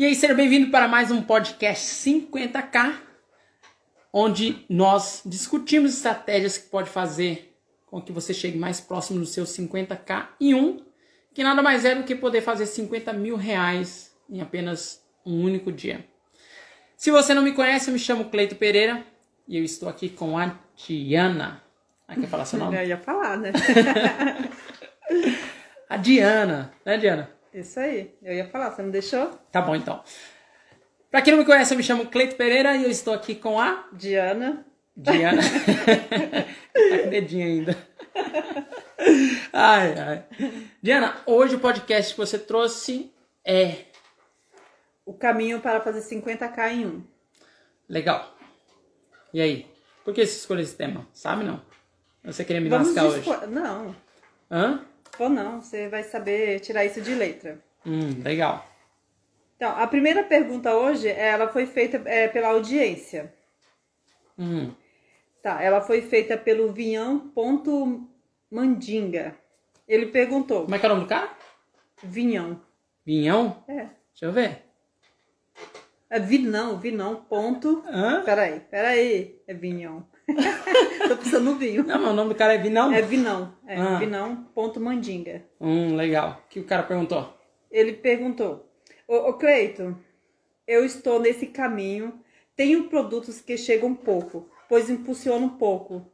E aí, seja bem-vindo para mais um podcast 50K, onde nós discutimos estratégias que pode fazer com que você chegue mais próximo dos seus 50K em um, que nada mais é do que poder fazer 50 mil reais em apenas um único dia. Se você não me conhece, eu me chamo Cleito Pereira e eu estou aqui com a Diana. Ah, quer falar seu nome? Eu ia falar, né? a Diana, né, Diana? Isso aí, eu ia falar, você não deixou? Tá bom, então. Pra quem não me conhece, eu me chamo Cleito Pereira e eu estou aqui com a Diana. Diana. tá com dedinho ainda. Ai, ai. Diana, hoje o podcast que você trouxe é. O caminho para fazer 50k em um. Legal. E aí? Por que você escolheu esse tema? Sabe não? Você queria me Vamos lascar hoje? Não, Hã? Ou não, você vai saber tirar isso de letra. Hum, legal. Então, a primeira pergunta hoje, ela foi feita é, pela audiência. Hum, Tá, ela foi feita pelo Vinhão.mandinga. Ele perguntou, como é que é o nome do cara? Vinhão. Vinhão? É, Deixa eu ver. é Vinão, Vinão, ponto. Hã? Peraí, peraí, é Vinhão. Tô pensando no vinho. Não, mas o nome do cara é Vinão? É Vinão, é Ah. Vinão.mandinga. Hum, legal. O que o cara perguntou? Ele perguntou: Ô, ô Cleito, eu estou nesse caminho, tenho produtos que chegam pouco, pois impulsionam pouco.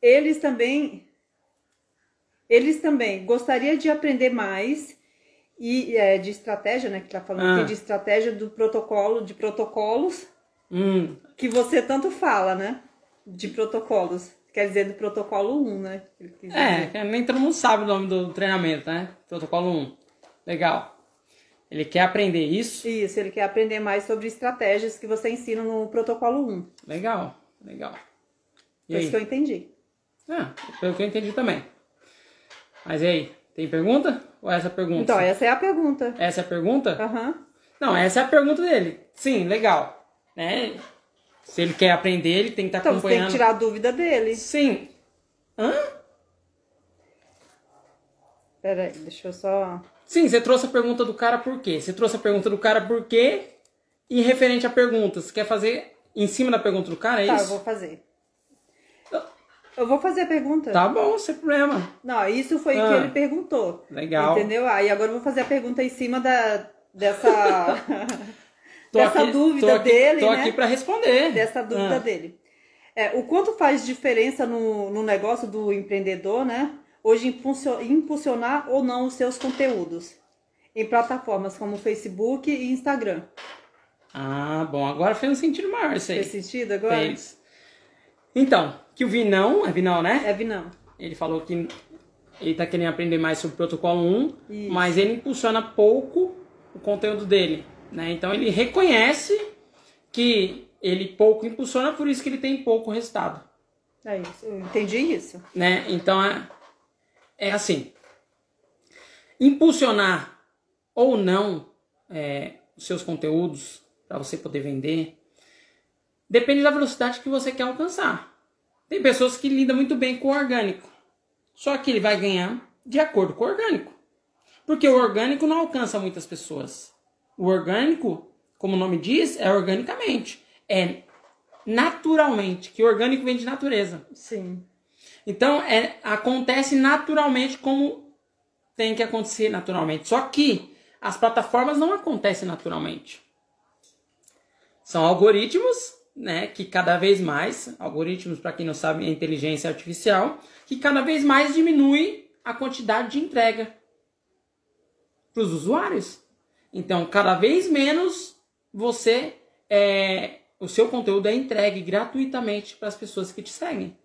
Eles também. Eles também gostaria de aprender mais e é, de estratégia, né? Que tá falando Ah. aqui de estratégia do protocolo, de protocolos, Hum, que você tanto fala, né? De protocolos. Quer dizer, do protocolo 1, né? É, nem todo mundo sabe o nome do treinamento, né? Protocolo 1. Legal. Ele quer aprender isso? Isso, ele quer aprender mais sobre estratégias que você ensina no protocolo 1. Legal, legal. E Foi isso que eu aí? entendi. Ah, pelo que eu entendi também. Mas e aí? Tem pergunta? Ou essa é a pergunta? Então, essa é a pergunta. Essa é a pergunta? Aham. Não, essa é a pergunta dele. Sim, legal. Né? Se ele quer aprender, ele tem que estar Então, você tem acompanhando. que tirar a dúvida dele. Sim. Hã? Pera aí, deixa eu só... Sim, você trouxe a pergunta do cara por quê? Você trouxe a pergunta do cara por quê e referente à pergunta. Você quer fazer em cima da pergunta do cara, é Tá, eu isso? vou fazer. Eu vou fazer a pergunta. Tá bom, sem problema. Não, isso foi o Ah. que ele perguntou. Legal. Entendeu? Aí agora eu vou fazer a pergunta em cima da, dessa, Tô dessa aqui- dúvida aqui, dele, Tô né? aqui pra responder. dessa dúvida Ah, dele. É, o quanto faz diferença no, no negócio do empreendedor, né? Hoje impulsio- impulsionar ou não os seus conteúdos em plataformas como Facebook e Instagram. Ah, bom, agora fez um sentido maior isso aí. Fez sentido agora? Fez. Então, que o Vinão, é Vinão, né? É, não. Ele falou que ele tá querendo aprender mais sobre o protocolo 1, Isso. mas ele impulsiona pouco o conteúdo dele, né? Então ele reconhece que ele pouco impulsiona, por isso que ele tem pouco resultado, É isso. Eu entendi isso. né? Então é, é assim, impulsionar ou não é, os seus conteúdos para você poder vender depende da velocidade que você quer alcançar. Tem pessoas que lidam muito bem com o orgânico. Só que ele vai ganhar de acordo com o orgânico. Porque o orgânico não alcança muitas pessoas. O orgânico, como o nome diz, é organicamente. É naturalmente, que o orgânico vem de natureza. Sim. Então, é, acontece naturalmente como tem que acontecer naturalmente. Só que as plataformas não acontecem naturalmente. São algoritmos, né, que cada vez mais, algoritmos para quem não sabe, é inteligência artificial, que cada vez mais diminui a quantidade de entrega para os usuários. Então, cada vez menos você é, o seu conteúdo é entregue gratuitamente para as pessoas que te seguem.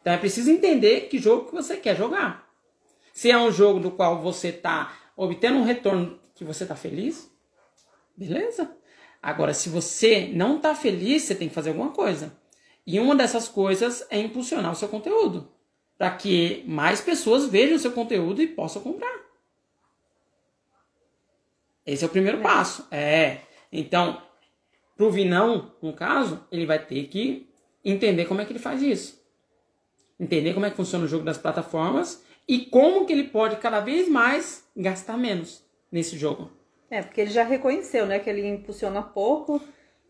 Então é preciso entender que jogo que você quer jogar. Se é um jogo do qual você está obtendo um retorno que você está feliz, beleza. Agora, se você não está feliz, você tem que fazer alguma coisa. E uma dessas coisas é impulsionar o seu conteúdo. Para que mais pessoas vejam o seu conteúdo e possam comprar. Esse é o primeiro passo. É. Então, pro Vinão, no caso, ele vai ter que entender como é que ele faz isso. Entender como é que funciona o jogo das plataformas e como que ele pode cada vez mais gastar menos nesse jogo. É, porque ele já reconheceu, né, que ele impulsiona pouco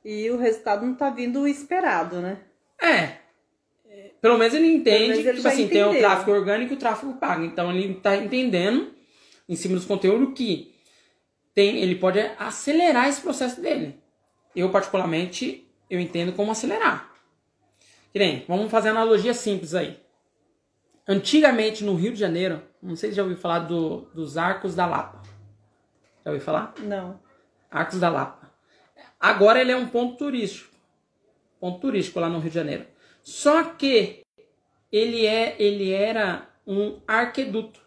e o resultado não tá vindo o esperado, né? É. Pelo menos ele entende menos ele tipo assim, tem o entendeu. tráfego orgânico e o tráfego pago. Então ele tá entendendo, em cima dos conteúdos, que tem, ele pode acelerar esse processo dele. Eu, particularmente, eu entendo como acelerar. Que nem, vamos fazer analogia simples aí. Antigamente, no Rio de Janeiro, não sei se já ouviu falar do, dos Arcos da Lapa. Já ouviu falar? Não. Arcos da Lapa. Agora ele é um ponto turístico. Ponto turístico lá no Rio de Janeiro. Só que ele, é, ele era um arqueduto.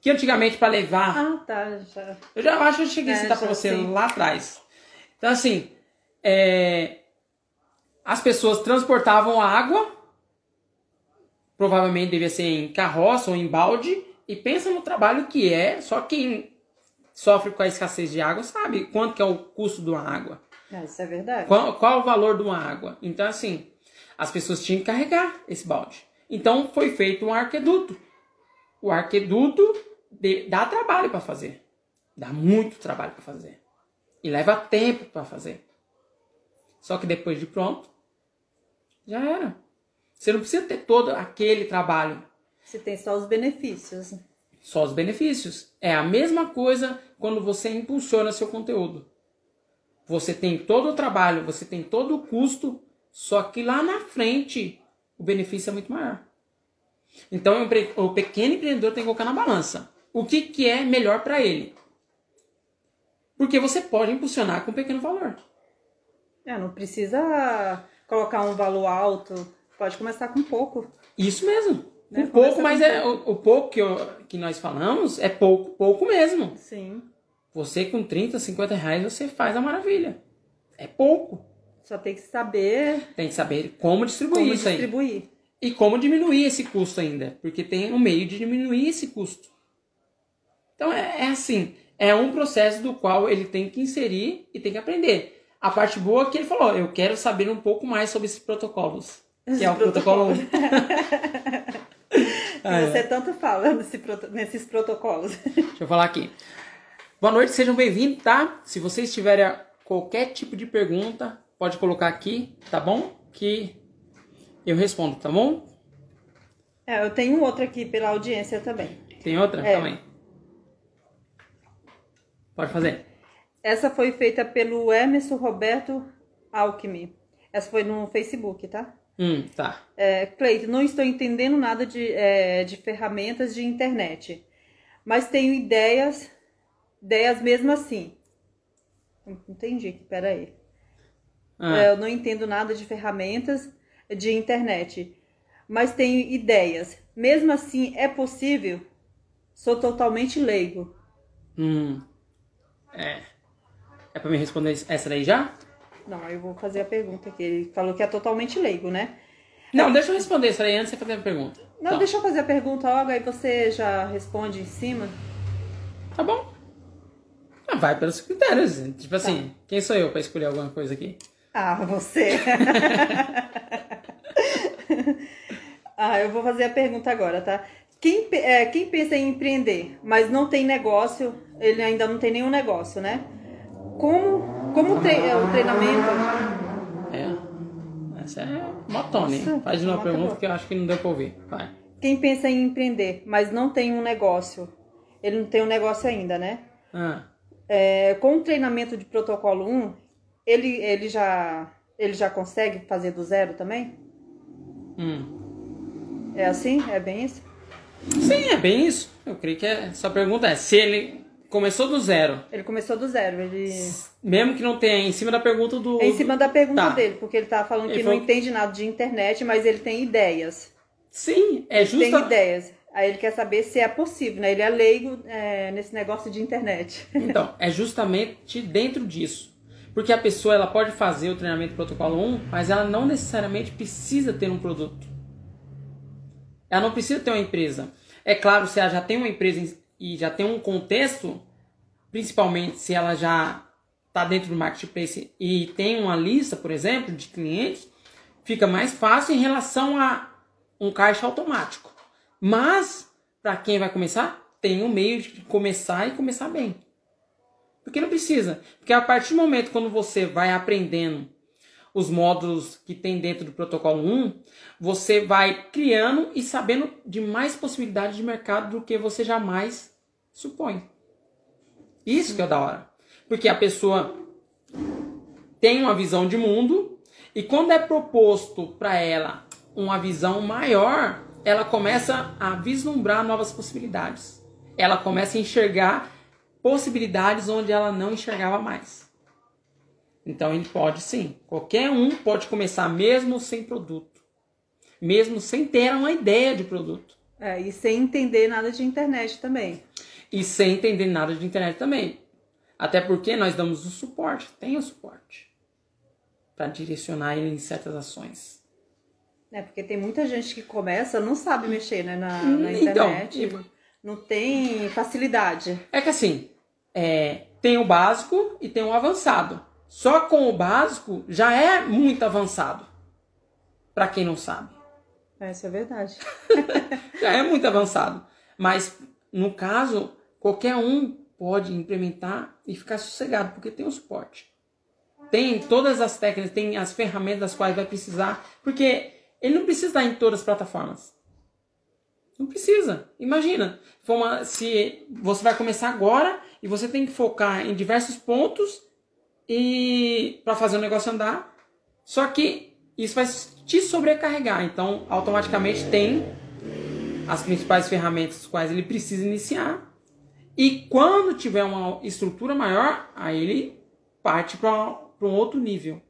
Que antigamente para levar. Ah, tá, já. Eu já acho que eu cheguei a É, citar para você sei. lá atrás. Então, assim, é, as pessoas transportavam água, provavelmente devia ser em carroça ou em balde, e pensa no trabalho que é, só quem sofre com a escassez de água sabe quanto que é o custo de uma água. Ah, isso é verdade. Qual, qual o valor de uma água? Então, assim, as pessoas tinham que carregar esse balde. Então, foi feito um arqueduto. O arqueduto de- dá trabalho para fazer. Dá muito trabalho para fazer. E leva tempo para fazer. Só que depois de pronto, já era. Você não precisa ter todo aquele trabalho Você tem só os benefícios. só os benefícios. É a mesma coisa quando você impulsiona seu conteúdo. Você tem todo o trabalho, você tem todo o custo, só que lá na frente o benefício é muito maior. Então o pequeno empreendedor tem que colocar na balança. O que, que é melhor para ele? Porque você pode impulsionar com um pequeno valor. É, não precisa colocar um valor alto. Pode começar com pouco. Isso mesmo. Né? Um pouco, mas é o, o pouco que, eu- que nós falamos é pouco, pouco mesmo. Sim. Você com 30, 50 reais você faz a maravilha. É pouco. Só tem que saber Tem que saber como distribuir como isso aí. distribuir. E como diminuir esse custo ainda. Porque tem um meio de diminuir esse custo. Então é, é assim. É um processo do qual ele tem que inserir e tem que aprender. A parte boa é que ele falou, eu quero saber um pouco mais sobre esses protocolos. Que é o protocolo 1. Ah, E você tanto fala nesse nesses protocolos. Deixa eu falar aqui. Boa noite, sejam bem-vindos, tá? Se vocês tiverem qualquer tipo de pergunta, pode colocar aqui, tá bom? Que eu respondo, tá bom? É, eu tenho outro aqui pela audiência também. Tem outra? É. Também. Pode fazer. Essa foi feita pelo Emerson Roberto Alckmin. Essa foi no Facebook, tá? Hum, tá. É, Cleito, não estou entendendo nada de, é, de ferramentas de internet, mas tenho ideias, ideias mesmo assim. Não Entendi, peraí. Ah, É, eu não entendo nada de ferramentas de internet, mas tenho ideias. Mesmo assim, é possível? Sou totalmente leigo. hum. É. É pra me responder essa daí já? Não, eu vou fazer a pergunta aqui. Ele falou que é totalmente leigo, né? Não, deixa eu responder essa daí antes de você fazer a pergunta. Não, Tá. deixa eu fazer a pergunta logo, aí você já responde em cima. Tá bom. Ah, vai pelos critérios. Tipo Tá. assim, quem sou eu pra escolher alguma coisa aqui? Ah, você. ah, eu vou fazer a pergunta agora, tá? Quem, é, quem pensa em empreender, mas não tem negócio, ele ainda não tem nenhum negócio, né? Como, como tre- é, o treinamento. É. Essa é motone. Nossa, Faz de novo a mata pergunta boa. que eu acho que não deu pra ouvir. Vai. Quem pensa em empreender, mas não tem um negócio, ele não tem um negócio ainda, né? Ah. É, com o treinamento de protocolo 1, ele, ele, já, ele já consegue fazer do zero também? Hum. É assim? É bem isso? Sim, é bem isso. Eu creio que é, essa pergunta é se ele começou do zero, Ele começou do zero, ele... mesmo que não tenha em cima da pergunta do. É em cima da pergunta Tá. dele, porque ele tá falando Ele que não falou- entende nada de internet, mas ele tem ideias. Sim, é Tem justa. ideias. Aí ele quer saber se é possível, né? Ele é leigo é, nesse negócio de internet. Então, é justamente dentro disso. Porque a pessoa ela pode fazer o treinamento protocolo 1, mas ela não necessariamente precisa ter um produto. Ela não precisa ter uma empresa. É claro, se ela já tem uma empresa em- e já tem um contexto, principalmente se ela já está dentro do marketplace e tem uma lista, por exemplo, de clientes, fica mais fácil em relação a um caixa automático. Mas, para quem vai começar, tem um meio de começar e começar bem. Porque não precisa. Porque a partir do momento quando você vai aprendendo os módulos que tem dentro do protocolo 1, você vai criando e sabendo de mais possibilidades de mercado do que você jamais supõe. Isso que é da hora. Porque a pessoa tem uma visão de mundo e quando é proposto para ela uma visão maior, ela começa a vislumbrar novas possibilidades. Ela começa a enxergar possibilidades onde ela não enxergava mais. Então ele pode sim, qualquer um pode começar mesmo sem produto, mesmo sem ter uma ideia de produto. É, e sem entender nada de internet também. E sem entender nada de internet também. Até porque nós damos o suporte, tem o suporte para direcionar ele em certas ações. É, porque tem muita gente que começa, não sabe mexer né, na, na então, internet, então, não tem facilidade. É que assim, é, tem o básico e tem o avançado. Só com o básico já é muito avançado. Para quem não sabe. Essa é verdade. já é muito avançado. Mas, no caso, qualquer um pode implementar e ficar sossegado, porque tem o suporte. Tem todas as técnicas, tem as ferramentas das quais vai precisar. Porque ele não precisa estar em todas as plataformas. Não precisa. Imagina, se você vai começar agora e você tem que focar em diversos pontos e para fazer o negócio andar. Só que isso vai te sobrecarregar. Então, automaticamente tem as principais ferramentas quais ele precisa iniciar. E quando tiver uma estrutura maior, aí ele parte para um outro nível.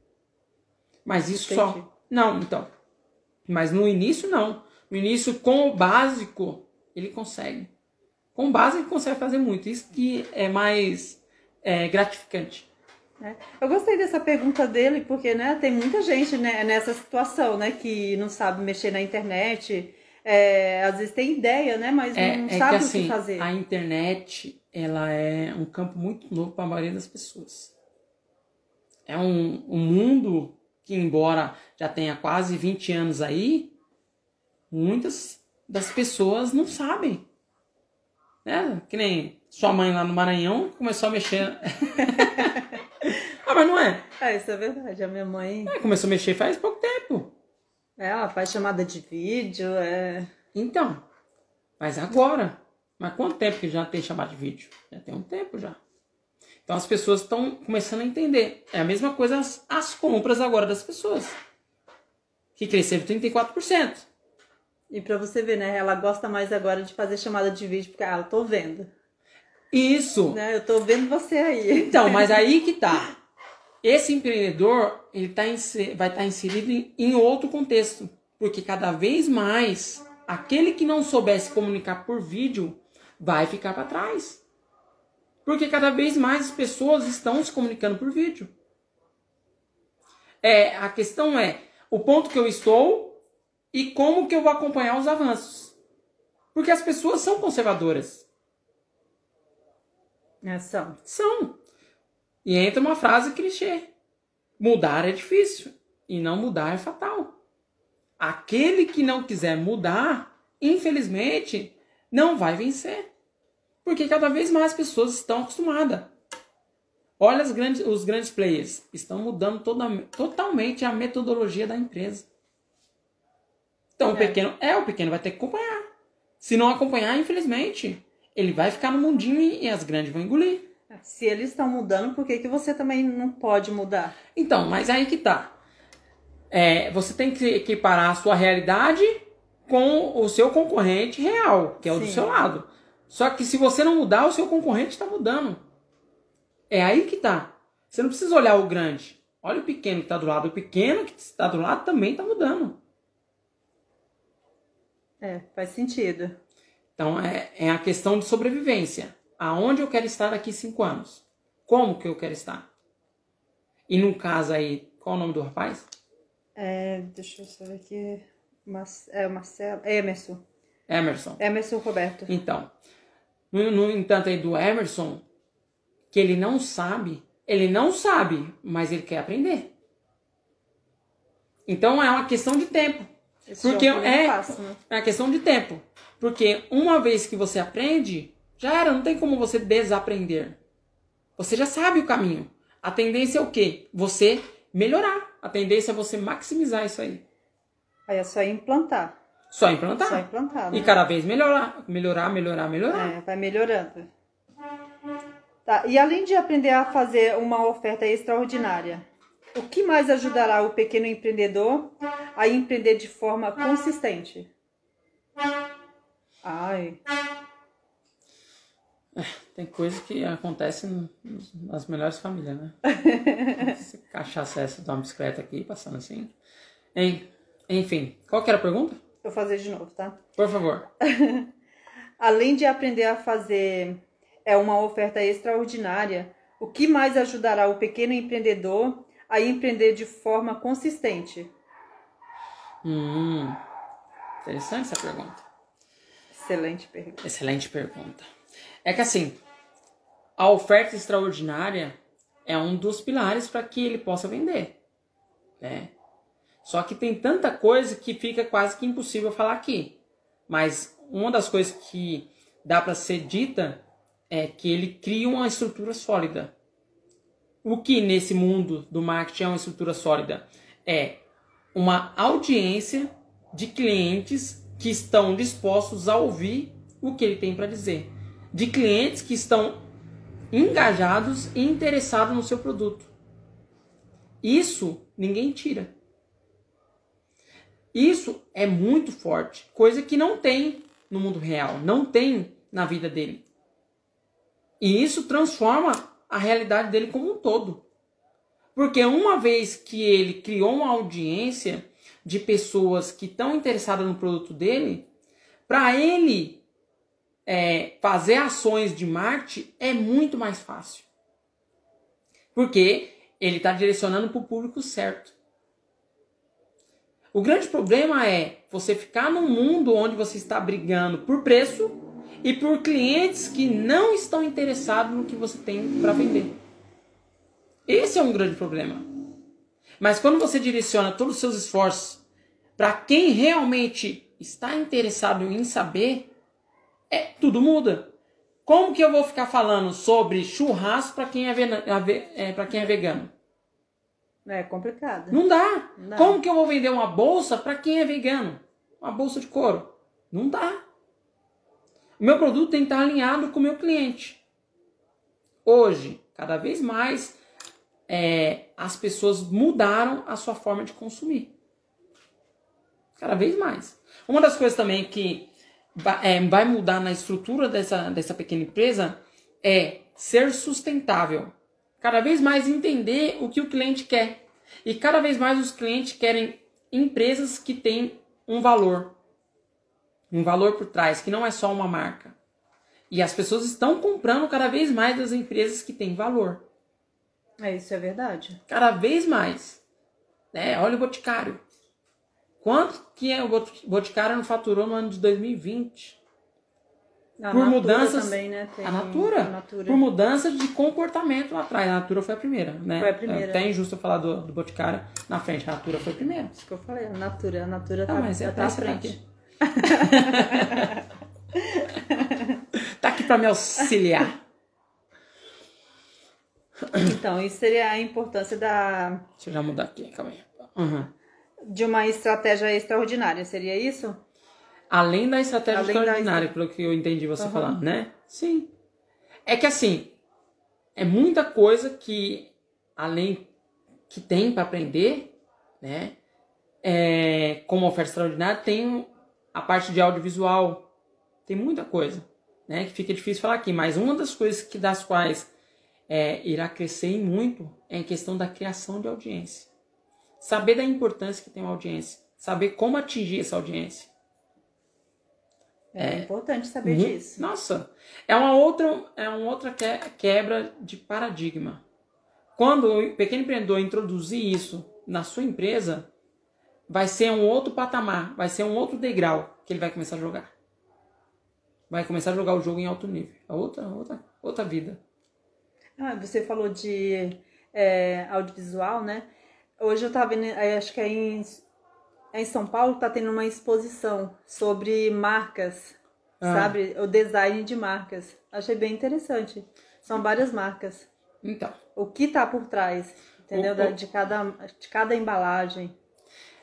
Mas isso Entendi. só. Não, então. Mas no início, não. No início, com o básico, ele consegue. Com o básico, ele consegue fazer muito. Isso que é mais é, gratificante. É. Eu gostei dessa pergunta dele, porque né, tem muita gente né, nessa situação, né, que não sabe mexer na internet, é, às vezes tem ideia, né, mas é, não é sabe que, o assim, que fazer. A internet, ela é um campo muito novo para a maioria das pessoas. É um, um mundo que, embora já tenha quase 20 anos aí, muitas das pessoas não sabem. Né? Que nem sua mãe lá no Maranhão começou a mexer. ah, mas não é? É, isso é verdade. A minha mãe. É, começou a mexer faz pouco tempo. É, ela faz chamada de vídeo, é. Então. Mas agora. Mas quanto tempo que já tem chamada de vídeo? Já tem um tempo já. Então as pessoas estão começando a entender. É a mesma coisa as, as compras agora das pessoas. Que cresceram 34%. E para você ver, né? Ela gosta mais agora de fazer chamada de vídeo, porque, ah, eu tô vendo. Isso. Né? Eu tô vendo você aí. Então, mas aí que tá. Esse empreendedor, ele tá vai estar tá inserido em, em outro contexto. Porque cada vez mais, aquele que não soubesse comunicar por vídeo, vai ficar para trás. Porque cada vez mais as pessoas estão se comunicando por vídeo. É, a questão é o ponto que eu estou e como que eu vou acompanhar os avanços. Porque as pessoas são conservadoras. É, são. São. E entra uma frase clichê. Mudar é difícil e não mudar é fatal. Aquele que não quiser mudar, infelizmente, não vai vencer. Porque cada vez mais pessoas estão acostumadas. Olha grandes, os grandes players. Estão mudando toda, totalmente a metodologia da empresa. Então é. o pequeno. É, o pequeno vai ter que acompanhar. Se não acompanhar, infelizmente, ele vai ficar no mundinho e as grandes vão engolir. Se eles estão mudando, por que, que você também não pode mudar? Então, mas aí que tá. É, você tem que equiparar a sua realidade com o seu concorrente real, que é o Sim. do seu lado. Só que se você não mudar, o seu concorrente está mudando. É aí que tá. Você não precisa olhar o grande. Olha o pequeno que está do lado. O pequeno que está do lado também está mudando. É, faz sentido. Então é, é a questão de sobrevivência. Aonde eu quero estar daqui cinco anos? Como que eu quero estar? E no caso aí, qual o nome do rapaz? É, deixa eu saber aqui. Mas, é Marcelo. Emerson. Emerson. Emerson Roberto. Então, no, no entanto aí do Emerson, que ele não sabe, ele não sabe, mas ele quer aprender. Então é uma questão de tempo. Esse porque é, fácil, né? é uma questão de tempo. Porque uma vez que você aprende, já era, não tem como você desaprender. Você já sabe o caminho. A tendência é o quê? Você melhorar. A tendência é você maximizar isso aí. Aí é só implantar. Só implantar. Só implantar. E né? cada vez melhorar, melhorar, melhorar, melhorar. É, vai melhorando. Tá, e além de aprender a fazer uma oferta extraordinária, o que mais ajudará o pequeno empreendedor a empreender de forma consistente? Ai, Tem coisa que acontece nas melhores famílias, né? Se cachaça essa de uma bicicleta aqui, passando assim. En- Enfim, qual que era a pergunta? vou fazer de novo, tá? Por favor. Além de aprender a fazer é uma oferta extraordinária, o que mais ajudará o pequeno empreendedor a empreender de forma consistente? Hum, interessante essa pergunta. Excelente pergunta. Excelente pergunta. É que assim, a oferta extraordinária é um dos pilares para que ele possa vender, né? Só que tem tanta coisa que fica quase que impossível falar aqui. Mas uma das coisas que dá para ser dita é que ele cria uma estrutura sólida. O que nesse mundo do marketing é uma estrutura sólida? É uma audiência de clientes que estão dispostos a ouvir o que ele tem para dizer. De clientes que estão engajados e interessados no seu produto. Isso ninguém tira. Isso é muito forte, coisa que não tem no mundo real, não tem na vida dele. E isso transforma a realidade dele como um todo. Porque uma vez que ele criou uma audiência de pessoas que estão interessadas no produto dele, para ele é, fazer ações de marketing é muito mais fácil. Porque ele está direcionando para o público certo. O grande problema é você ficar num mundo onde você está brigando por preço e por clientes que não estão interessados no que você tem para vender. Esse é um grande problema. Mas quando você direciona todos os seus esforços para quem realmente está interessado em saber, é tudo muda. Como que eu vou ficar falando sobre churrasco para quem, é é, quem é vegano? É complicado. Não dá. Não. Como que eu vou vender uma bolsa para quem é vegano? Uma bolsa de couro? Não dá. O meu produto tem que estar alinhado com o meu cliente. Hoje, cada vez mais, é, as pessoas mudaram a sua forma de consumir. Cada vez mais. Uma das coisas também que va- é, vai mudar na estrutura dessa, dessa pequena empresa é ser sustentável. Cada vez mais entender o que o cliente quer. E cada vez mais os clientes querem empresas que têm um valor. Um valor por trás, que não é só uma marca. E as pessoas estão comprando cada vez mais das empresas que têm valor. É, isso é verdade. Cada vez mais. Né? Olha o Boticário. Quanto que é o Bot- Boticário não faturou no ano de 2020? A Por Natura mudanças- também, né? Tem A Natura, a Natura. por mudanças de comportamento lá atrás. A Natura foi a primeira, né? Foi a primeira. É até injusto eu falar do, do Boticário na frente. A Natura foi a primeira. Isso que eu falei, a Natura. A Natura tá, Ah, mas é tá à até frente. Tá aqui pra me auxiliar. Então, isso seria a importância da, Deixa eu já mudar aqui, calma aí. Uhum. de uma estratégia extraordinária, seria isso? Além da estratégia Além da extraordinária, pelo que eu entendi você Aham. falar, né? Sim. É que assim, é muita coisa que, além que tem para aprender, né? É, como oferta extraordinária, tem a parte de audiovisual. Tem muita coisa, né? Que fica difícil falar aqui. Mas uma das coisas que das quais é, irá crescer muito é em questão da criação de audiência. Saber da importância que tem uma audiência. Saber como atingir essa audiência. É, importante saber disso. Nossa, é uma outra, é uma outra que- quebra de paradigma. Quando o pequeno empreendedor introduzir isso na sua empresa, vai ser um outro patamar, vai ser um outro degrau que ele vai começar a jogar. Vai começar a jogar o jogo em alto nível. É outra, outra, outra vida. Ah, você falou de é, audiovisual, né? Hoje eu tava vendo, acho que é em, é em São Paulo, tá tendo uma exposição sobre marcas, Ah. sabe? O design de marcas. Achei bem interessante. São várias marcas. Então. O que está por trás, entendeu? O- o- De, cada, de cada embalagem.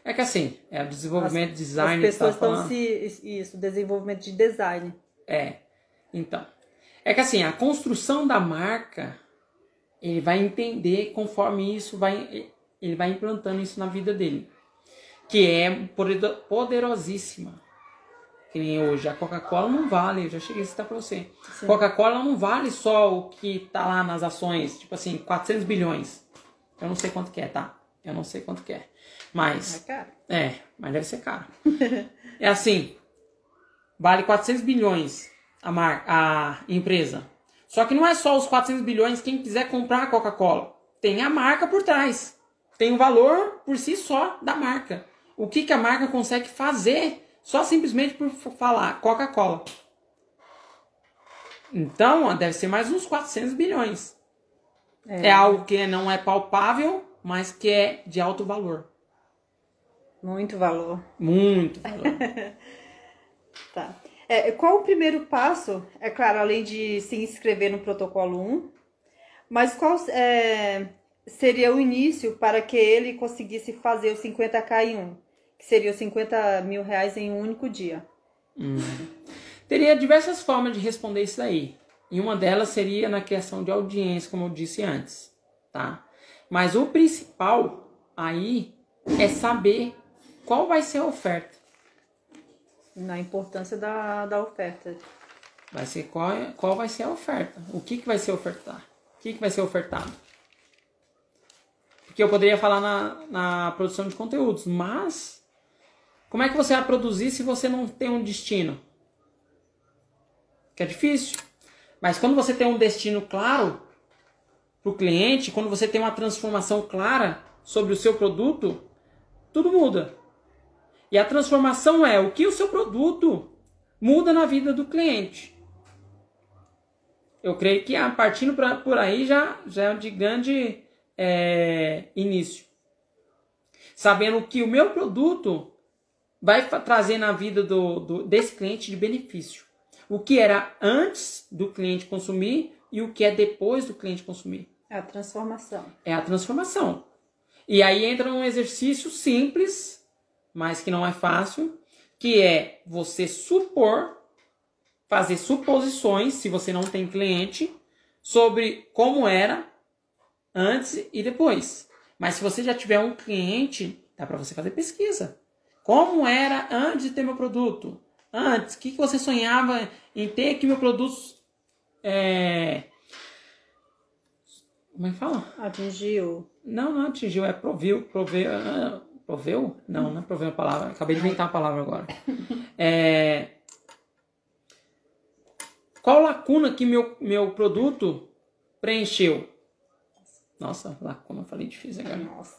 É que assim, é o desenvolvimento As- design As tá pessoas estão se. Isso, desenvolvimento de design. É. Então. É que assim, a construção da marca, ele vai entender conforme isso vai. Ele vai implantando isso na vida dele. Que é poder- poderosíssima. Que nem hoje. A Coca-Cola não vale, eu já cheguei a citar pra você. Coca-Cola não vale só o que tá lá nas ações, tipo assim, 400 bilhões. Eu não sei quanto que é, tá? Eu não sei quanto que é. Mas. É caro. É, mas deve ser caro. é assim, vale 400 bilhões a, mar, a empresa. Só que não é só os 400 bilhões quem quiser comprar a Coca-Cola. Tem a marca por trás. Tem o valor por si só da marca. O que, que a marca consegue fazer só simplesmente por falar Coca-Cola. Então, deve ser mais uns 400 bilhões. É. algo que não é palpável, mas que é de alto valor. Muito valor. Muito valor. Tá. É, qual o primeiro passo? É claro, além de se inscrever no protocolo 1, mas qual é, seria o início para que ele conseguisse fazer o 50k em um? Que seria os 50 mil reais em um único dia. Teria diversas formas de responder isso aí. E uma delas seria na questão de audiência, como eu disse antes, tá? Mas o principal aí é saber qual vai ser a oferta. Na importância da, da oferta. Vai ser qual, é- qual vai ser a oferta. O que, que vai ser ofertado? O que, que vai ser ofertado? Porque eu poderia falar na, na produção de conteúdos, mas como é que você vai produzir se você não tem um destino? Que é difícil. Mas quando você tem um destino claro para o cliente, quando você tem uma transformação clara sobre o seu produto, tudo muda. E a transformação é o que o seu produto muda na vida do cliente. Eu creio que a partindo pra, por aí já, já é de grande é, início. Sabendo que o meu produto vai trazer na vida do, do- desse cliente de benefício. O que era antes do cliente consumir e o que é depois do cliente consumir. É a transformação. É a transformação. E aí entra um exercício simples, mas que não é fácil, que é você supor, fazer suposições, se você não tem cliente, sobre como era antes e depois. Mas se você já tiver um cliente, dá para você fazer pesquisa. Como era antes de ter meu produto? Antes, o que, que você sonhava em ter que meu produto é... Como é que fala? Atingiu. Não, não atingiu, é proviu, proveu, ah, proveu? Não, não é proveu a palavra, acabei de inventar a palavra agora. É, qual lacuna que meu, meu produto preencheu? Nossa, lacuna, falei difícil agora. Nossa.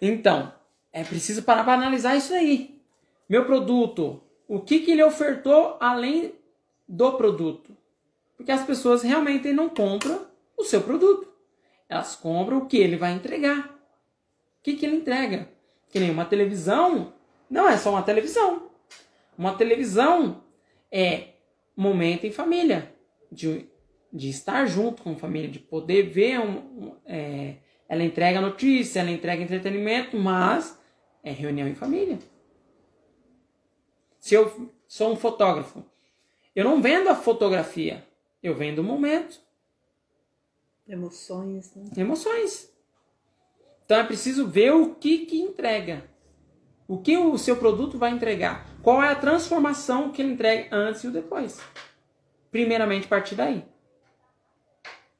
Então, é preciso parar para analisar isso aí. Meu produto, o que, que ele ofertou além do produto? Porque as pessoas realmente não compram o seu produto. Elas compram o que ele vai entregar. O que, que ele entrega? Que nem uma televisão, não é só uma televisão. Uma televisão é momento em família, de, de estar junto com a família, de poder ver. Um, um, é, ela entrega notícia, ela entrega entretenimento, mas é reunião em família. Se eu sou um fotógrafo, eu não vendo a fotografia, eu vendo o momento, Emoções, né? emoções. Então é preciso ver o que que entrega. O que o seu produto vai entregar. Qual é a transformação que ele entrega antes e o depois. Primeiramente, partir daí.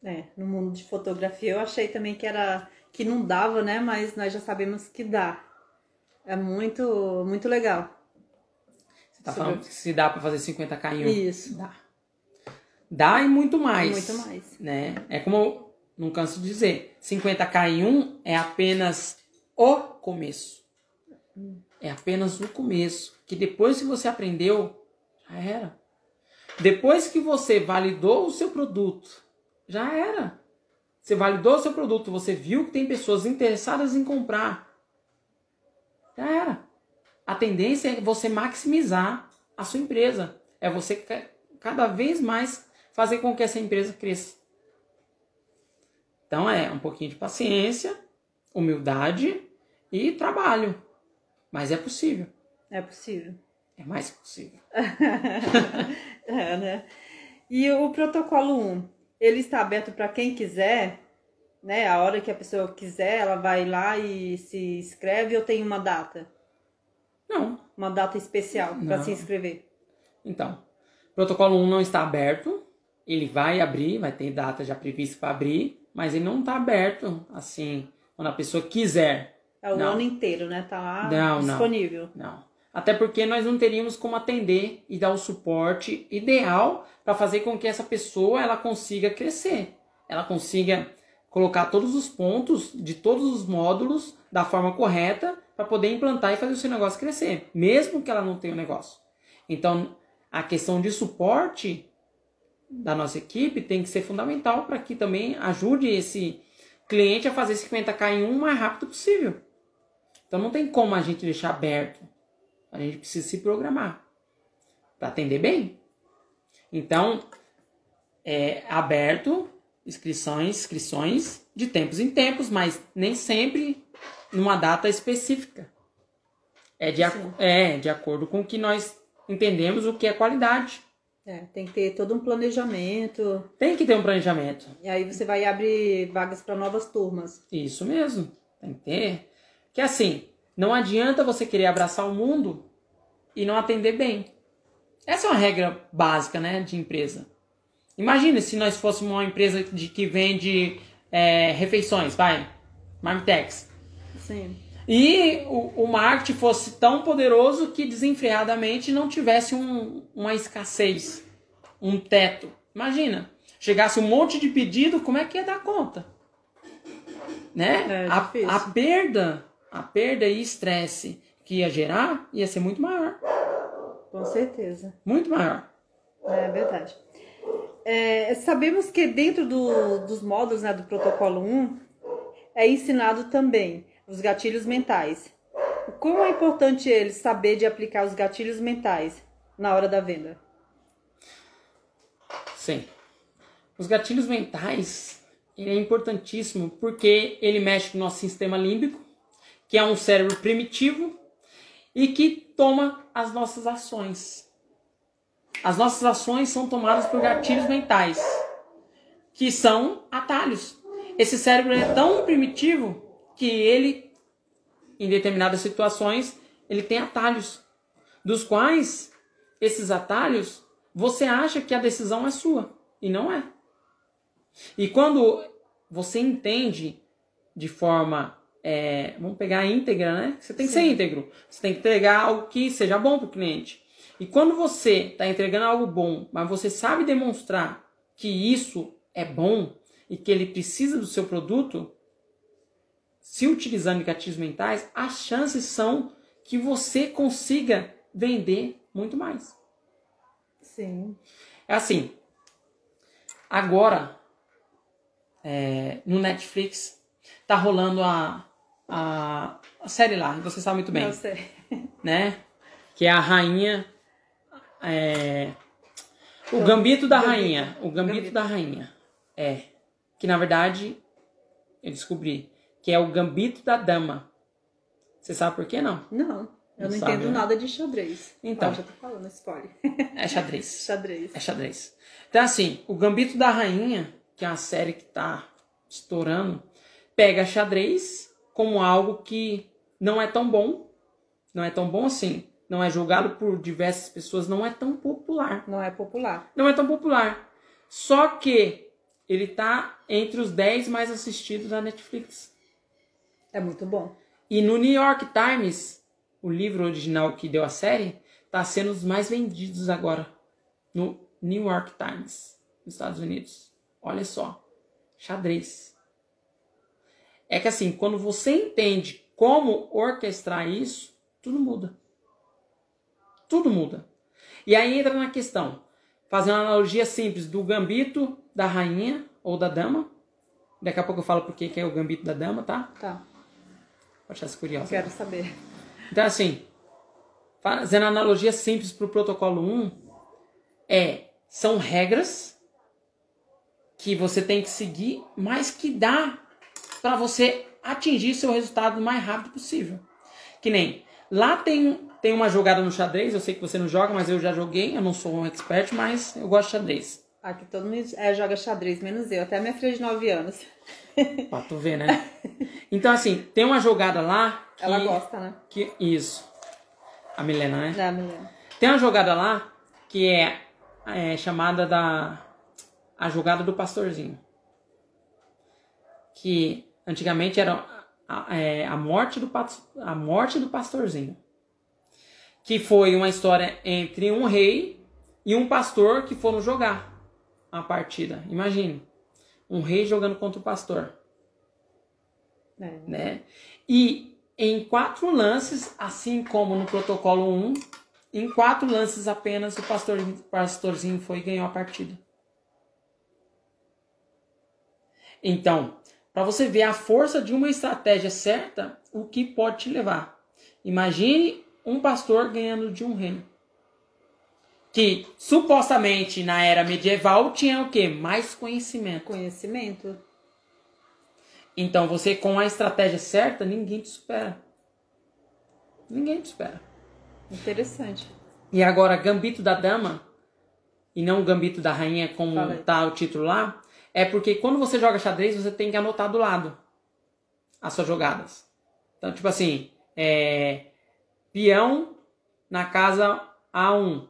É, no mundo de fotografia eu achei também que era que não dava, né? Mas nós já sabemos que dá. É muito, muito legal. Você tá Sobre- falando que se dá para fazer 50k em um? Isso. Dá. Dá e muito mais. Muito mais. Né? É como não canso de dizer, 50k em um é apenas o começo. É apenas o começo. Que depois que você aprendeu, já era. Depois que você validou o seu produto, já era. Você validou o seu produto, você viu que tem pessoas interessadas em comprar. Já era. A tendência é você maximizar a sua empresa. É você ca- cada vez mais fazer com que essa empresa cresça. Então é um pouquinho de paciência, humildade e trabalho. Mas é possível. É possível. É mais que possível. é, né? E o protocolo 1, ele está aberto para quem quiser, né? A hora que a pessoa quiser, ela vai lá e se inscreve ou tem uma data? Não. Uma data especial para se inscrever? Então, protocolo 1 não está aberto. Ele vai abrir, vai ter data já prevista para abrir, mas ele não está aberto assim, quando a pessoa quiser. É o Não. ano inteiro, né? Tá lá Não, não. disponível. Não. Até porque nós não teríamos como atender e dar o suporte ideal para fazer com que essa pessoa ela consiga crescer. Ela consiga colocar todos os pontos de todos os módulos da forma correta para poder implantar e fazer o seu negócio crescer, mesmo que ela não tenha o negócio. Então, a questão de suporte da nossa equipe tem que ser fundamental para que também ajude esse cliente a fazer esse 50k em um o mais rápido possível. Então não tem como a gente deixar aberto. A gente precisa se programar para atender bem. Então, é aberto inscrições, inscrições de tempos em tempos, mas nem sempre numa data específica. É de, é de acordo com o que nós entendemos o que é qualidade. É, tem que ter todo um planejamento. Tem que ter um planejamento. E aí você vai abrir vagas para novas turmas. Isso mesmo. Tem que ter. Que assim, não adianta você querer abraçar o mundo e não atender bem. Essa é uma regra básica, né, de empresa. Imagina se nós fôssemos uma empresa de, que vende é, refeições, vai, Marmitex. Sim. E o, o marketing fosse tão poderoso que desenfreadamente não tivesse um- uma escassez, um teto. Imagina, chegasse um monte de pedido, como é que ia dar conta? Né? É a, a perda, a perda e estresse que ia gerar ia ser muito maior, Com certeza. muito maior. É verdade. É, sabemos que dentro do- dos módulos né, do protocolo 1 é ensinado também os gatilhos mentais. Como é importante eles saber de aplicar os gatilhos mentais na hora da venda? Sim. Os gatilhos mentais, ele é importantíssimo porque ele mexe com o nosso sistema límbico, que é um cérebro primitivo e que toma as nossas ações. As nossas ações são tomadas por gatilhos mentais, que são atalhos. Esse cérebro é tão primitivo que ele, em determinadas situações, ele tem atalhos, dos quais esses atalhos você acha que a decisão é sua e não é. E quando você entende de forma, é, vamos pegar íntegra, né? Você tem que ser Sim. íntegro. Você tem que entregar algo que seja bom para o cliente. E quando você está entregando algo bom, mas você sabe demonstrar que isso é bom e que ele precisa do seu produto, se utilizando gatilhos mentais, as chances são que você consiga vender muito mais. Sim. É assim. Agora, é, no Netflix, tá rolando a, a, a série lá, você sabe muito bem, Não sei. né? Que é a rainha. é, o Gambito da. Rainha. O Gambito, Gambito. da Rainha. É. Que na verdade, eu descobri que é o Gambito da Dama. Você sabe por quê, não? Não, eu Não não, entendo né? nada de xadrez. Então. Ah, já tô falando, spoiler. É xadrez. xadrez. É xadrez. Então, assim, o Gambito da Rainha, que é uma série que tá estourando, pega xadrez como algo que não é tão bom, não é tão bom assim, não é julgado por diversas pessoas, não é tão popular. Não é popular. Não é tão popular. Só que ele tá entre os 10 mais assistidos da Netflix. É muito bom. E no New York Times, o livro original que deu a série, tá sendo os mais vendidos agora. No New York Times, nos Estados Unidos. Olha só. Xadrez. É que assim, quando você entende como orquestrar isso, tudo muda. Tudo muda. E aí entra na questão. Fazendo uma analogia simples do gambito da rainha ou da dama. Daqui a pouco eu falo por que que é o gambito da dama, tá? Tá, Isso curioso. quero saber. Então, assim, fazendo analogia simples para o protocolo 1, é, são regras que você tem que seguir, mas que dá para você atingir seu resultado o mais rápido possível. Que nem lá tem, tem uma jogada no xadrez, eu sei que você não joga, mas eu já joguei, eu não sou um expert, mas eu gosto de xadrez. Aqui todo mundo é, joga xadrez, menos eu, até minha filha de 9 anos. Pra tu ver, né? Então, assim, tem uma jogada lá. Que, Ela gosta, né? Que, isso. A Milena, né? Da Milena. Tem uma jogada lá que é, é chamada da. A jogada do pastorzinho. Que antigamente era a, é, a, morte do, a morte do pastorzinho. Que foi uma história entre um rei e um pastor que foram jogar a partida. Imagine. Um rei jogando contra o pastor. É. Né? E em quatro lances, assim como no protocolo 1, em quatro lances apenas o pastor, pastorzinho foi e ganhou a partida. Então, para você ver a força de uma estratégia certa, o que pode te levar. Imagine um pastor ganhando de um rei. Que supostamente na era medieval tinha o que? Mais conhecimento. Conhecimento. Então você com a estratégia certa, ninguém te supera. Ninguém te supera. Interessante. E agora, Gambito da Dama, e não Gambito da Rainha, como Falei. tá o título lá, é porque quando você joga xadrez, você tem que anotar do lado as suas jogadas. Então, tipo assim, é, peão na casa A1.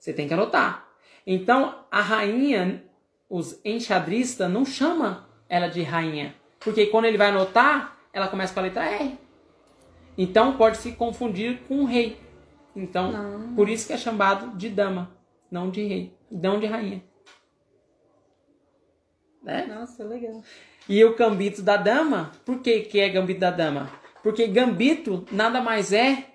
Você tem que anotar. Então, a rainha, os enxadristas, não chama ela de rainha. Porque quando ele vai anotar, ela começa com a letra R. Então, pode se confundir com o rei. Então, Não. por isso que é chamado de dama, não de rei, não de rainha. Né? Nossa, legal. E o gambito da dama, por que, que é gambito da dama? Porque gambito nada mais é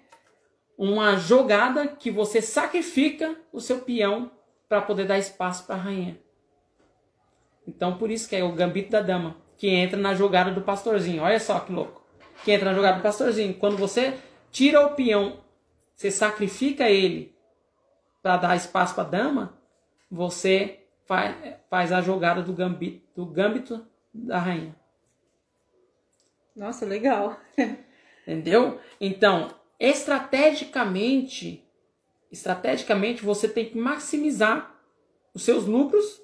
uma jogada que você sacrifica o seu peão para poder dar espaço para a rainha. Então por isso que é o gambito da dama, que entra na jogada do pastorzinho. Olha só que louco. Que entra na jogada do pastorzinho. Quando você tira o peão, você sacrifica ele para dar espaço para a dama, você faz, faz a jogada do gambito, do gambito da rainha. Nossa, legal. Entendeu? Então, estrategicamente, estrategicamente você tem que maximizar os seus lucros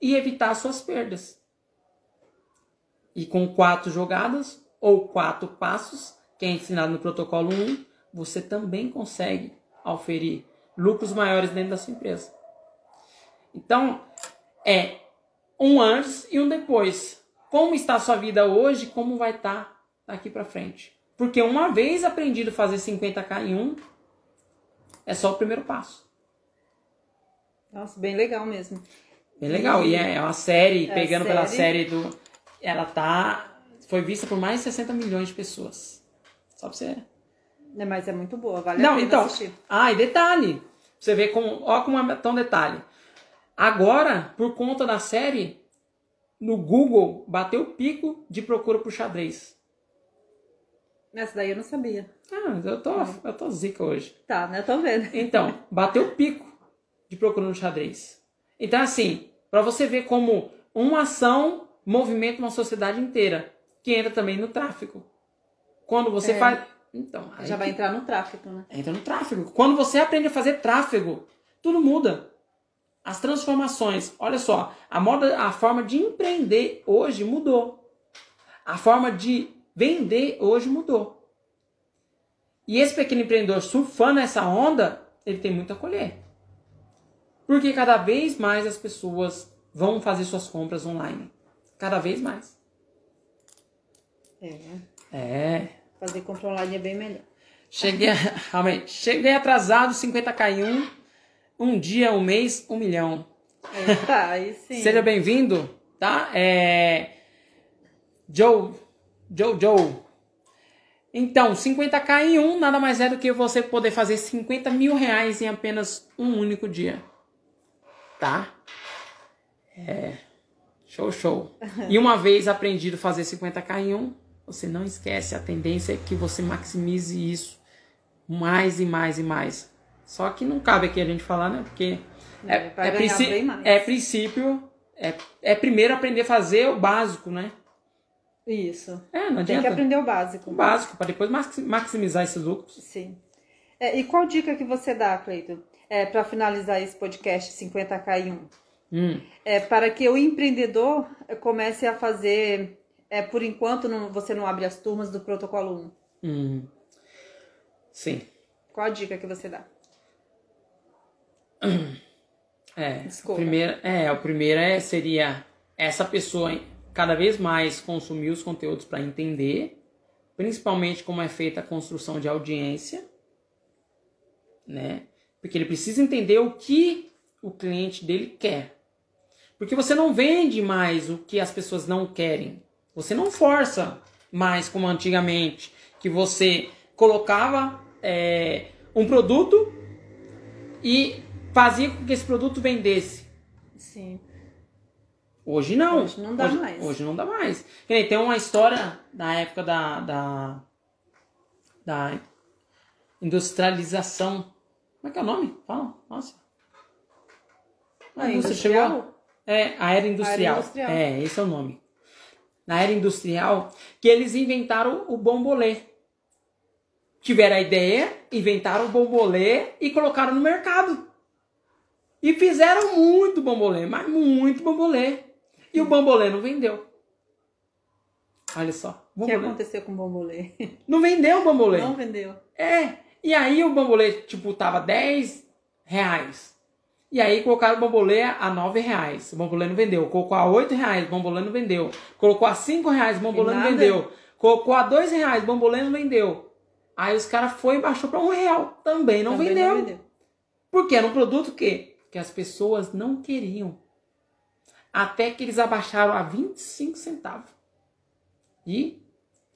e evitar suas perdas. E com quatro jogadas ou quatro passos, que é ensinado no protocolo 1, você também consegue oferir lucros maiores dentro da sua empresa. Então, é um antes e um depois. Como está a sua vida hoje, como vai estar daqui para frente. Porque uma vez aprendido a fazer 50k em um, é só o primeiro passo. Nossa, bem legal mesmo. Bem legal. E é uma série, É, pegando pela série. série do. Ela tá. Foi vista por mais de 60 milhões de pessoas. Só pra você. É, Mas é muito boa, vale a Não, pena então. assistir. Ah, e detalhe. Você vê como. Ó, como é tão detalhe. Agora, por conta da série, no Google bateu o pico de procura por xadrez. Essa daí eu não sabia. Ah, eu tô, eu tô zica hoje. Tá, né? Tô vendo. Então, bateu o pico de procura no xadrez. Então, assim, para você ver como uma ação movimenta uma sociedade inteira, que entra também no tráfico. Quando você É. faz. Então, Já vai que- entrar no tráfico, né? entra no tráfego. Quando você aprende a fazer tráfego, tudo muda. As transformações. Olha só, a moda, a forma de empreender hoje mudou. A forma de vender hoje mudou. E esse pequeno empreendedor surfando essa onda, ele tem muito a colher. Porque cada vez mais as pessoas vão fazer suas compras online. Cada vez mais. É. É. Fazer compra online é bem melhor. Cheguei, realmente, cheguei atrasado, 50k em um, um dia, um mês, um milhão. É, tá, aí sim. Seja bem-vindo, tá? É... Joe, Joe. Então, 50k em um nada mais é do que você poder fazer 50 mil reais em apenas um único dia. Tá? É. Show, show. E uma vez aprendido a fazer 50k em um, você não esquece. A tendência é que você maximize isso mais e mais e mais. Só que não cabe aqui a gente falar, né? Porque É, é, é, é princípio é, é primeiro aprender a fazer o básico, né? Isso. É, não Tem adianta. que aprender o básico. O básico, para depois maxi- maximizar esses lucros. Sim. É, e qual dica que você dá, Cleito, é, para finalizar esse podcast 50k em 1? Hum. É, para que o empreendedor comece a fazer, é, por enquanto não- você não abre as turmas do protocolo 1. Hum. Sim. Qual a dica que você dá? É, Desculpa. o primeiro, é, o primeiro é, seria essa pessoa cada vez mais consumir os conteúdos para entender, principalmente como é feita a construção de audiência, né? Porque ele precisa entender o que o cliente dele quer. Porque você não vende mais o que as pessoas não querem. Você não força mais como antigamente, que você colocava é, um produto e fazia com que esse produto vendesse. Sim. Hoje não. Hoje não dá hoje, mais. Hoje não dá mais. Tem uma história da época da, da, da industrialização. Como é que é o nome? Fala. Nossa. A indústria industrial? chegou- É, a era industrial. A era industrial. É, esse é o nome. Na era industrial, que eles inventaram o bombolê. Tiveram a ideia, inventaram o bombolê e colocaram no mercado. E fizeram muito bambolê, mas muito bambolê. E o bambolê não vendeu. Olha só. O que aconteceu com o bambolê? Não vendeu o bambolê. Não vendeu. É. E aí o bambolê, tipo, tava 10 reais. E aí colocaram o bambolê a 9 reais. O bambolê não vendeu. Colocou a 8 reais, o bambolê não vendeu. Colocou a 5 reais, o bambolê não vendeu. Colocou a 2 reais, o bambolê não vendeu. Aí os caras foi e baixou pra um real. Também não Também vendeu. Não vendeu. Porque era um produto que, que as pessoas não queriam. Até que eles abaixaram a 25 centavos. E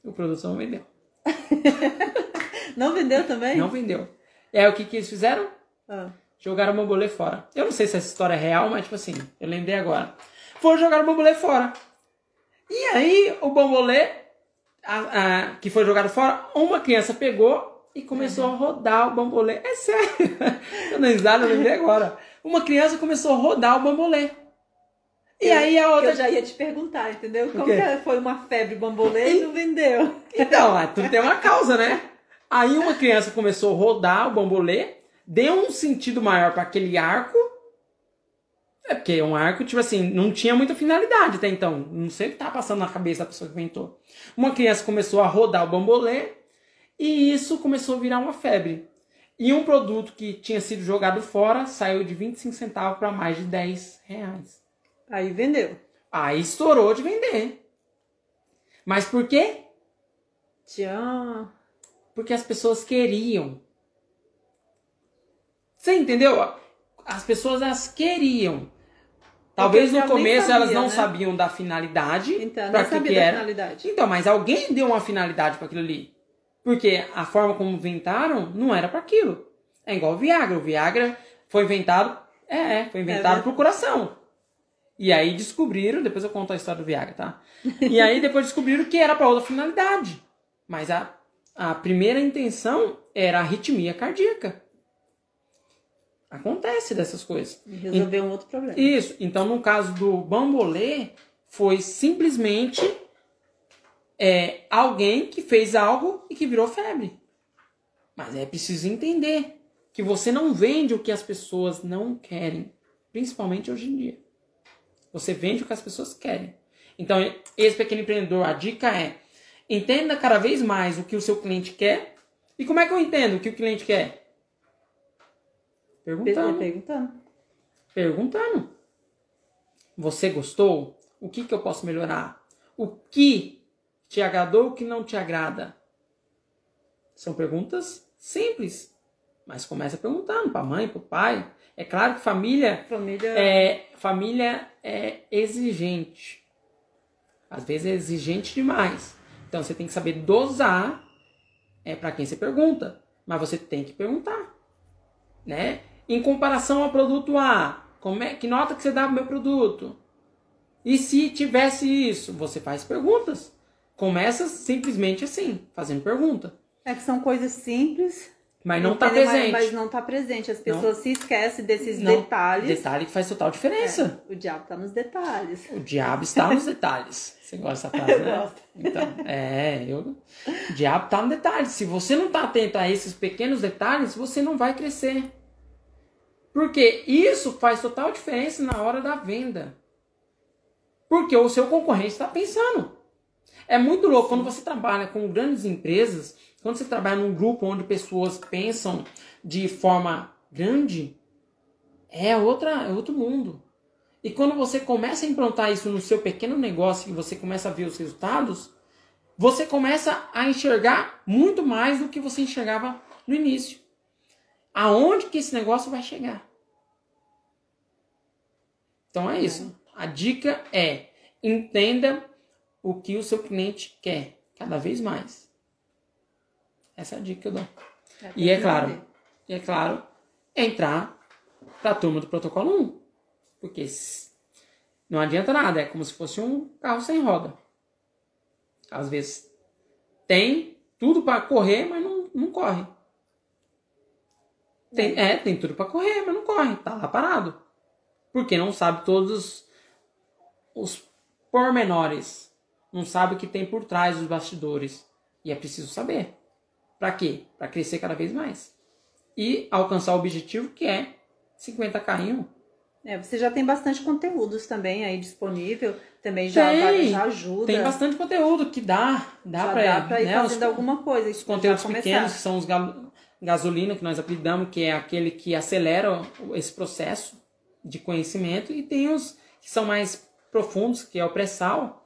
o produto não vendeu. Não vendeu também? Não vendeu. E aí o que, que eles fizeram? Ah, Jogaram o bambolê fora. Eu não sei se essa história é real, mas tipo assim, eu lembrei agora. Foram jogar o bambolê fora. E aí o bambolê a- a- que foi jogado fora, uma criança pegou e começou a rodar o bambolê. É sério. Eu não risada, eu lembrei agora. Uma criança começou a rodar o bambolê. E eu- aí a outra. Eu já ia te perguntar, entendeu? Como que foi uma febre bambolê e não vendeu? Então, ah, tudo tem uma causa, né? Aí uma criança começou a rodar o bambolê, deu um sentido maior para aquele arco. É porque um arco, tipo assim, não tinha muita finalidade até então. Não sei o que tá passando na cabeça da pessoa que inventou. Uma criança começou a rodar o bambolê e isso começou a virar uma febre. E um produto que tinha sido jogado fora saiu de 25 centavos para mais de 10 reais. Aí vendeu. Aí estourou de vender. Mas por quê? Tchan. Porque as pessoas queriam. Você entendeu? As pessoas elas queriam. Talvez no começo elas sabia, não né? sabiam da finalidade. Então, que sabia que da era. finalidade. Então, mas alguém deu uma finalidade para aquilo ali. Porque a forma como inventaram não era para aquilo. É igual o Viagra. O Viagra foi inventado. É, é, foi inventado verdade. pro coração. E aí descobriram, depois eu conto a história do Viagra, tá? E aí depois descobriram que era para outra finalidade. Mas a, a primeira intenção era a arritmia cardíaca. Acontece dessas coisas. E resolveu um outro problema. Isso. Então, no caso do bambolê, foi simplesmente é, alguém que fez algo e que virou febre. Mas é preciso entender que você não vende o que as pessoas não querem, principalmente hoje em dia. Você vende o que as pessoas querem. Então, esse pequeno empreendedor, a dica é: entenda cada vez mais o que o seu cliente quer. E como é que eu entendo o que o cliente quer? Perguntando Perguntando. perguntando. Você gostou? O que, que eu posso melhorar? O que te agradou, o que não te agrada? São perguntas simples, mas começa perguntando para a mãe, para o pai. É claro que família Família. é, família é exigente. Às vezes é exigente demais. Então você tem que saber dosar é para quem você pergunta, mas você tem que perguntar, né? Em comparação ao produto A, como é, que nota que você dá pro meu produto? E se tivesse isso, você faz perguntas. Começa simplesmente assim, fazendo pergunta. É que são coisas simples Mas não tá Entendeu? Mas- presente. Mas, não tá presente. As pessoas se esquecem desses Não. detalhes. Detalhe que faz total diferença. O diabo tá nos detalhes. O diabo está nos detalhes. Você gosta dessa frase, Eu né? gosto. Então, é, eu... o diabo está no detalhe. Se você não está atento a esses pequenos detalhes, você não vai crescer. Porque isso faz total diferença na hora da venda. Porque o seu concorrente está pensando. É muito louco quando você trabalha com grandes empresas, quando você trabalha num grupo onde pessoas pensam de forma grande, é, outra, é outro mundo. E quando você começa a implantar isso no seu pequeno negócio e você começa a ver os resultados, você começa a enxergar muito mais do que você enxergava no início. Aonde que esse negócio vai chegar? Então é isso. A dica é entenda o que o seu cliente quer cada vez mais. Essa é a dica que eu dou. E é claro, e é claro, entrar para a turma do protocolo 1. Porque não adianta nada, é como se fosse um carro sem roda. Às vezes tem tudo para correr, mas não, não corre. Tem, é, tem tudo para correr, mas não corre, tá lá parado. Porque não sabe todos os pormenores. Não sabe o que tem por trás dos bastidores. E é preciso saber. Para quê? Para crescer cada vez mais. E alcançar o objetivo que é 50k em um. É, você já tem bastante conteúdos também aí disponível. Também já, Tem. já ajuda. Tem bastante conteúdo que dá, dá pra ir né, fazendo os, alguma coisa. os conteúdos pequenos, que são os gal- gasolina que nós apelidamos, que é aquele que acelera esse processo de conhecimento, e tem os que são mais profundos, que é o pré-sal,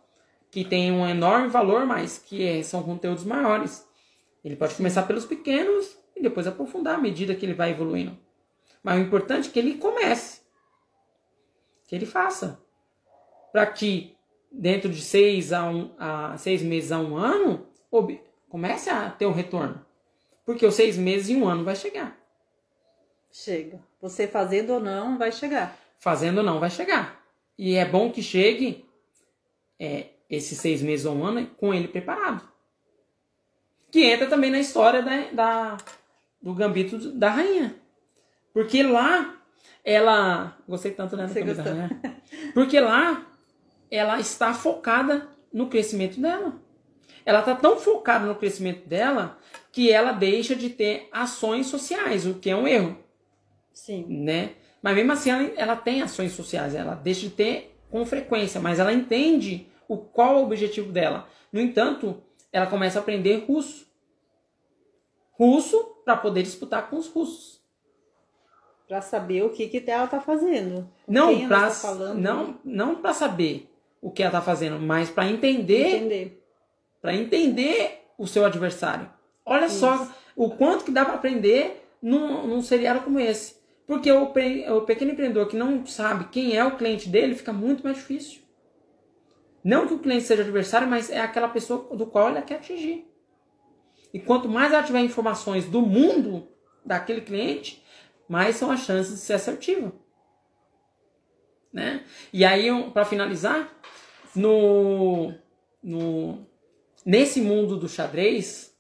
que tem um enorme valor, mas que é- são conteúdos maiores. Ele pode começar pelos pequenos e depois aprofundar à medida que ele vai evoluindo. Mas o importante é que ele comece. Que ele faça. Para que dentro de seis, a um, a seis meses a um ano, comece a ter o retorno. Porque os seis meses e um ano vai chegar. Chega. Você fazendo ou não, vai chegar. Fazendo ou não vai chegar. E é bom que chegue é, esses seis meses ou um ano com ele preparado. Que entra também na história da, da- do gambito da rainha. Porque lá, ela. Gostei tanto né, Você gambito da gostou? rainha. Porque lá, ela está focada no crescimento dela. Ela está tão focada no crescimento dela que ela deixa de ter ações sociais, o que é um erro Sim. né? Mas mesmo assim ela, ela tem ações sociais, ela deixa de ter com frequência, mas ela entende o qual é o objetivo dela. No entanto, ela começa a aprender russo. Russo para poder disputar com os russos. Pra saber o que, que ela tá fazendo. Não para tá não não para saber o que ela está fazendo, mas para entender Entender. para entender o seu adversário. Olha só o quanto que dá para aprender num, num seriado como esse. Porque o, o pequeno empreendedor que não sabe quem é o cliente dele fica muito mais difícil. Não que o cliente seja adversário, mas é aquela pessoa do qual ele quer atingir. E quanto mais ela tiver informações do mundo daquele cliente, mais são as chances de ser assertiva. Né? E aí, para finalizar, no, no, nesse mundo do xadrez,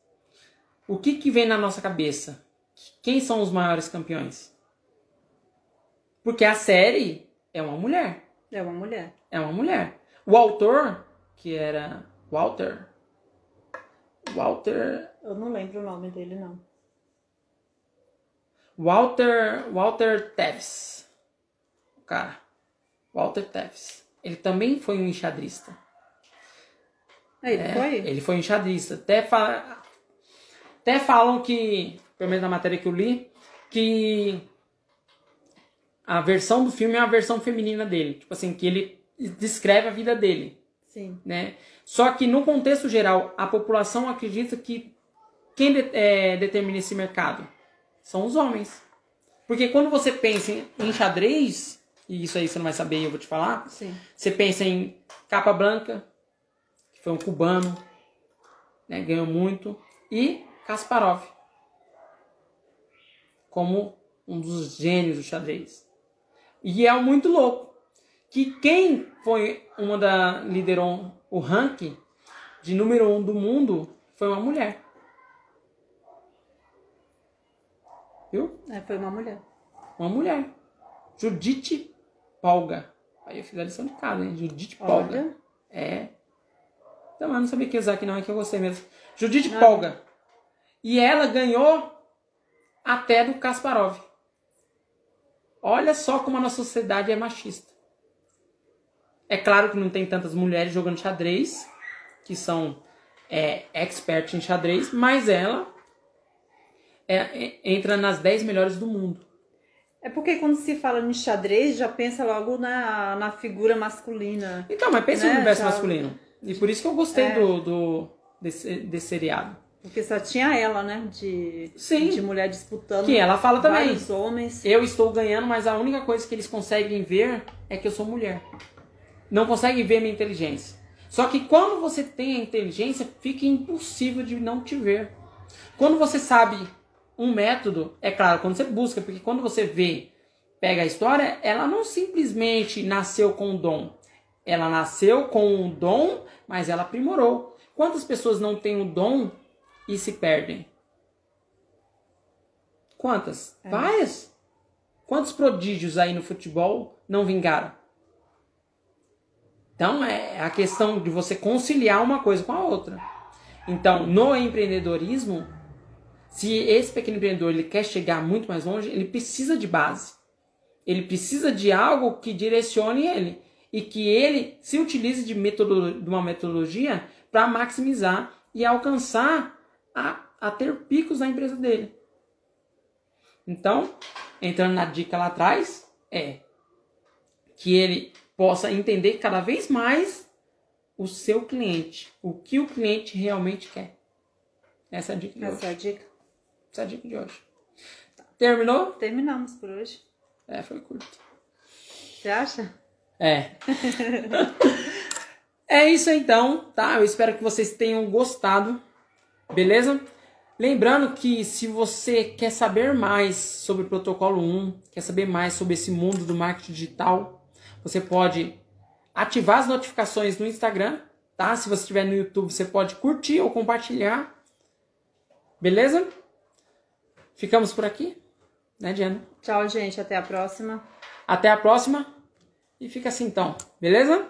o que, que vem na nossa cabeça? Quem são os maiores campeões? Porque a série é uma mulher. É uma mulher. É uma mulher. O autor, que era Walter. Walter. Eu não lembro o nome dele, não. Walter. Walter Tevis. O cara. Walter Tevis. Ele também foi um enxadrista. Aí, ele É, foi? Ele foi enxadrista. Até, fa... Até falam que, pelo menos na matéria que eu li, que a versão do filme é a versão feminina dele. Tipo assim, que ele descreve a vida dele. Sim. Né? Só que no contexto geral, a população acredita que quem de- é, determina esse mercado são os homens. Porque quando você pensa em, em xadrez, e isso aí você não vai saber, eu vou te falar, Sim. você pensa em Capa Branca, que foi um cubano, né, ganhou muito, e Kasparov, como um dos gênios do xadrez. E é muito louco que quem foi uma da liderou o ranking de número um do mundo foi uma mulher. Viu? É, foi uma mulher. Uma mulher. Judite Polga. Aí eu fiz a lição de casa, hein? Judite Polga. É. Então, eu não sabia que usar aqui não, é que eu gostei mesmo. Judite Ah. Polga. E ela ganhou até do Kasparov. Olha só como a nossa sociedade é machista. É claro que não tem tantas mulheres jogando xadrez, que são é, expert em xadrez, mas ela é- é- entra nas 10 melhores do mundo. É porque quando se fala em xadrez, já pensa logo na, na figura masculina. Então, mas pensa Né, no universo já- masculino. E por isso que eu gostei É. do, do desse, desse seriado. Porque só tinha ela, né? De, Sim. de mulher disputando. Que ela fala também. Homens. Eu estou ganhando, mas a única coisa que eles conseguem ver é que eu sou mulher. Não conseguem ver minha inteligência. Só que quando você tem a inteligência, fica impossível de não te ver. Quando você sabe um método, é claro, quando você busca, porque quando você vê, pega a história, ela não simplesmente nasceu com o dom. Ela nasceu com o dom, mas ela aprimorou. Quantas pessoas não têm o dom e se perdem? Quantas? Várias. Quantos prodígios aí no futebol não vingaram? Então é a questão de você conciliar uma coisa com a outra. Então, no empreendedorismo, se esse pequeno empreendedor ele quer chegar muito mais longe, ele precisa de base. Ele precisa de algo que direcione ele e que ele se utilize de, de uma metodologia para maximizar e alcançar a, a ter picos na empresa dele. Então, entrando na dica lá atrás, é que ele possa entender cada vez mais o seu cliente, o que o cliente realmente quer. Essa é a dica de Essa hoje. é a dica. Essa é a dica de hoje. Terminou? Terminamos por hoje. É, foi curto. Você acha? É. é isso então, tá? Eu espero que vocês tenham gostado. Beleza? Lembrando que se você quer saber mais sobre o protocolo 1, quer saber mais sobre esse mundo do marketing digital, você pode ativar as notificações no Instagram, tá? Se você estiver no YouTube, você pode curtir ou compartilhar. Beleza? Ficamos por aqui, né, Diana? Tchau, gente. Até a próxima. Até a próxima. E fica assim então, beleza?